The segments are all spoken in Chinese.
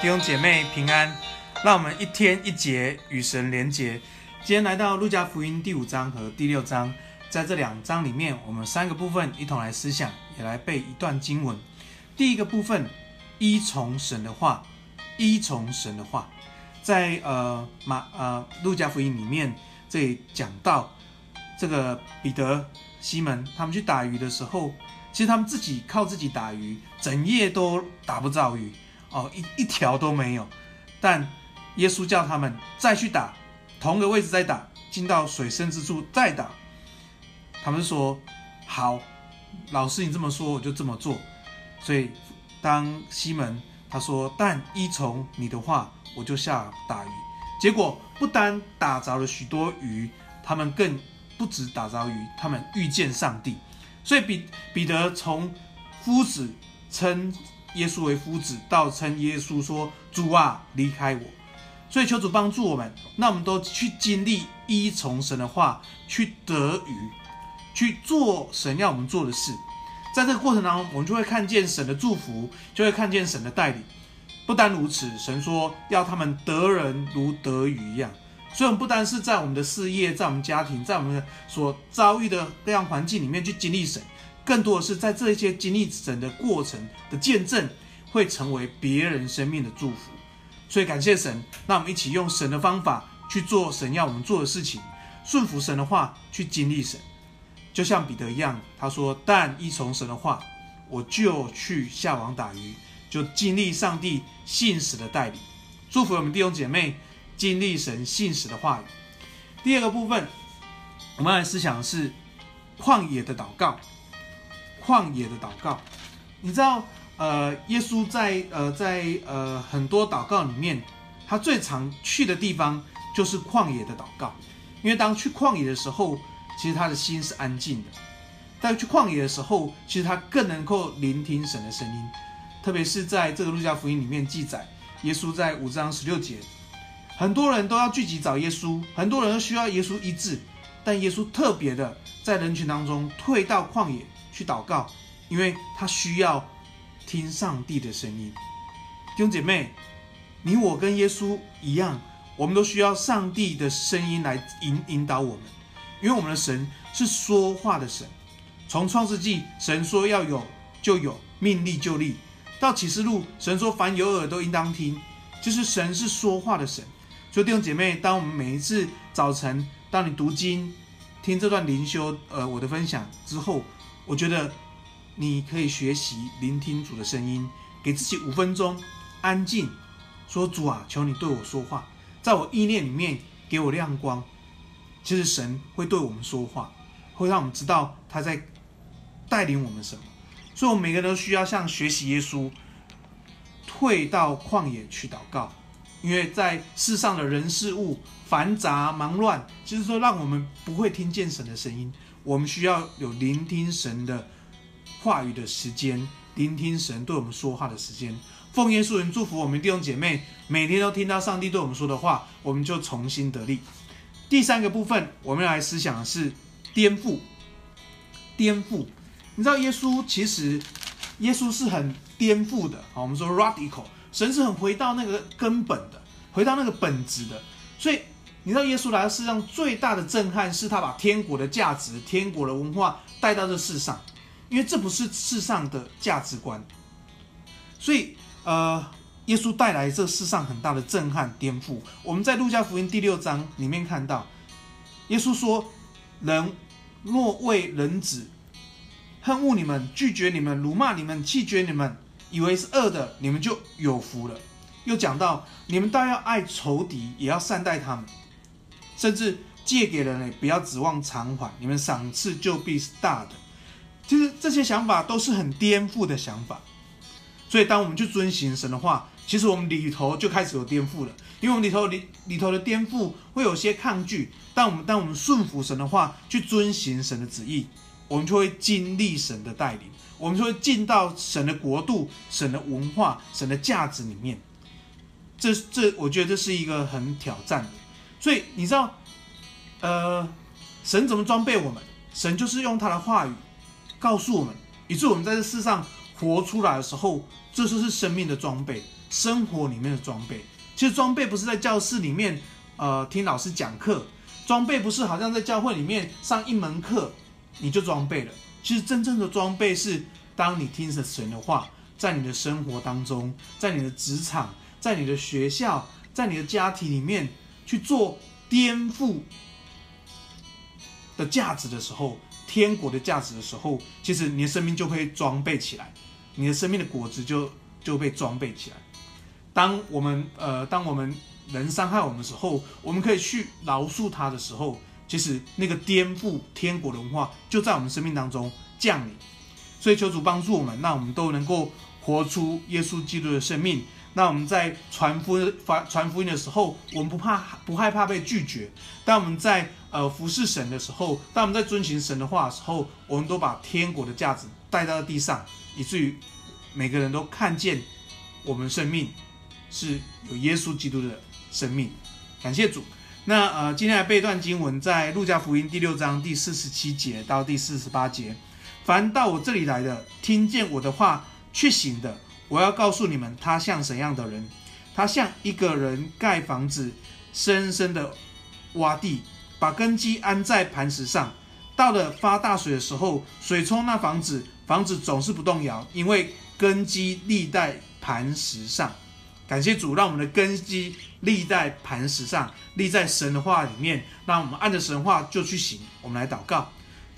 弟兄姐妹平安，让我们一天一节与神连结。今天来到路加福音第五章和第六章，在这两章里面，我们三个部分一同来思想，也来背一段经文。第一个部分，依从神的话，依从神的话，在呃马呃路加福音里面，这里讲到这个彼得、西门他们去打鱼的时候，其实他们自己靠自己打鱼，整夜都打不着鱼。哦，一一条都没有，但耶稣叫他们再去打，同个位置再打，进到水深之处再打。他们说：“好，老师你这么说，我就这么做。”所以当西门他说：“但依从你的话，我就下打鱼。”结果不单打着了许多鱼，他们更不止打着鱼，他们遇见上帝。所以彼彼得从夫子称。耶稣为夫子，道称耶稣说：“主啊，离开我。”所以求主帮助我们，那我们都去经历依从神的话，去得鱼，去做神要我们做的事。在这个过程当中，我们就会看见神的祝福，就会看见神的带领。不单如此，神说要他们得人如得鱼一样。所以，我们不单是在我们的事业、在我们家庭、在我们所遭遇的各样环境里面去经历神。更多的是在这些经历神的过程的见证，会成为别人生命的祝福。所以感谢神，那我们一起用神的方法去做神要我们做的事情，顺服神的话去经历神。就像彼得一样，他说：“但依从神的话，我就去下网打鱼，就经历上帝信使的带领。”祝福我们弟兄姐妹经历神信使的话语。第二个部分，我们来思想是旷野的祷告。旷野的祷告，你知道，呃，耶稣在呃在呃很多祷告里面，他最常去的地方就是旷野的祷告，因为当去旷野的时候，其实他的心是安静的。在去旷野的时候，其实他更能够聆听神的声音，特别是在这个路加福音里面记载，耶稣在五章十六节，很多人都要聚集找耶稣，很多人都需要耶稣医治，但耶稣特别的在人群当中退到旷野。去祷告，因为他需要听上帝的声音。弟兄姐妹，你我跟耶稣一样，我们都需要上帝的声音来引引导我们，因为我们的神是说话的神。从创世纪，神说要有就有，命立就立；到启示录，神说凡有耳都应当听，就是神是说话的神。所以弟兄姐妹，当我们每一次早晨，当你读经、听这段灵修，呃，我的分享之后。我觉得你可以学习聆听主的声音，给自己五分钟安静，说主啊，求你对我说话，在我意念里面给我亮光。其实神会对我们说话，会让我们知道他在带领我们什么。所以，我们每个人都需要像学习耶稣，退到旷野去祷告，因为在世上的人事物繁杂忙乱，就是说让我们不会听见神的声音。我们需要有聆听神的话语的时间，聆听神对我们说话的时间。奉耶稣人祝福我们弟兄姐妹，每天都听到上帝对我们说的话，我们就重新得力。第三个部分，我们要来思想的是颠覆。颠覆，你知道耶稣其实耶稣是很颠覆的，好，我们说 radical，神是很回到那个根本的，回到那个本质的，所以。你知道耶稣来到世上最大的震撼是他把天国的价值、天国的文化带到这世上，因为这不是世上的价值观，所以呃，耶稣带来这世上很大的震撼颠覆。我们在路加福音第六章里面看到，耶稣说：“人若为人子恨恶你们、拒绝你们、辱骂你们、弃绝你们，以为是恶的，你们就有福了。”又讲到：“你们倒要爱仇敌，也要善待他们。”甚至借给人呢，不要指望偿还，你们赏赐就必是大的。其实这些想法都是很颠覆的想法。所以当我们去遵行神的话，其实我们里头就开始有颠覆了。因为我们里头里里头的颠覆会有些抗拒，但我们当我们顺服神的话，去遵行神的旨意，我们就会经历神的带领，我们就会进到神的国度、神的文化、神的价值里面。这这，我觉得这是一个很挑战的。所以你知道，呃，神怎么装备我们？神就是用他的话语告诉我们，以致我们在这世上活出来的时候，这就是生命的装备。生活里面的装备。其实装备不是在教室里面，呃，听老师讲课。装备不是好像在教会里面上一门课你就装备了。其实真正的装备是，当你听着神的话，在你的生活当中，在你的职场，在你的学校，在你的家庭里面去做颠覆的价值的时候，天国的价值的时候，其实你的生命就会装备起来，你的生命的果子就就被装备起来。当我们呃，当我们人伤害我们的时候，我们可以去饶恕他的时候，其实那个颠覆天国的文化就在我们生命当中降临。所以求主帮助我们，让我们都能够活出耶稣基督的生命。那我们在传福音、传福音的时候，我们不怕、不害怕被拒绝。当我们在呃服侍神的时候，当我们在遵循神的话的时候，我们都把天国的价值带到了地上，以至于每个人都看见我们生命是有耶稣基督的生命。感谢主。那呃，今天来背一段经文，在路加福音第六章第四十七节到第四十八节。凡到我这里来的，听见我的话去行的，我要告诉你们，他像怎样的人？他像一个人盖房子，深深的挖地，把根基安在磐石上。到了发大水的时候，水冲那房子，房子总是不动摇，因为根基立在磐石上。感谢主，让我们的根基立在磐石上，立在神的话里面。让我们按着神话就去行。我们来祷告，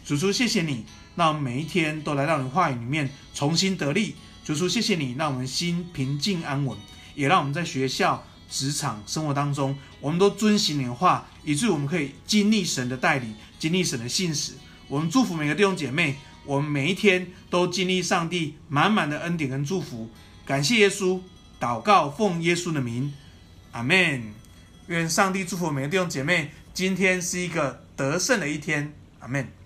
主主，谢谢你。让我们每一天都来到你的话语里面重新得力，主说谢谢你，让我们心平静安稳，也让我们在学校、职场、生活当中，我们都遵行你的话，以至于我们可以经历神的带领，经历神的信实。我们祝福每个弟兄姐妹，我们每一天都经历上帝满满的恩典跟祝福。感谢耶稣，祷告奉耶稣的名，阿门。愿上帝祝福每个弟兄姐妹，今天是一个得胜的一天，阿门。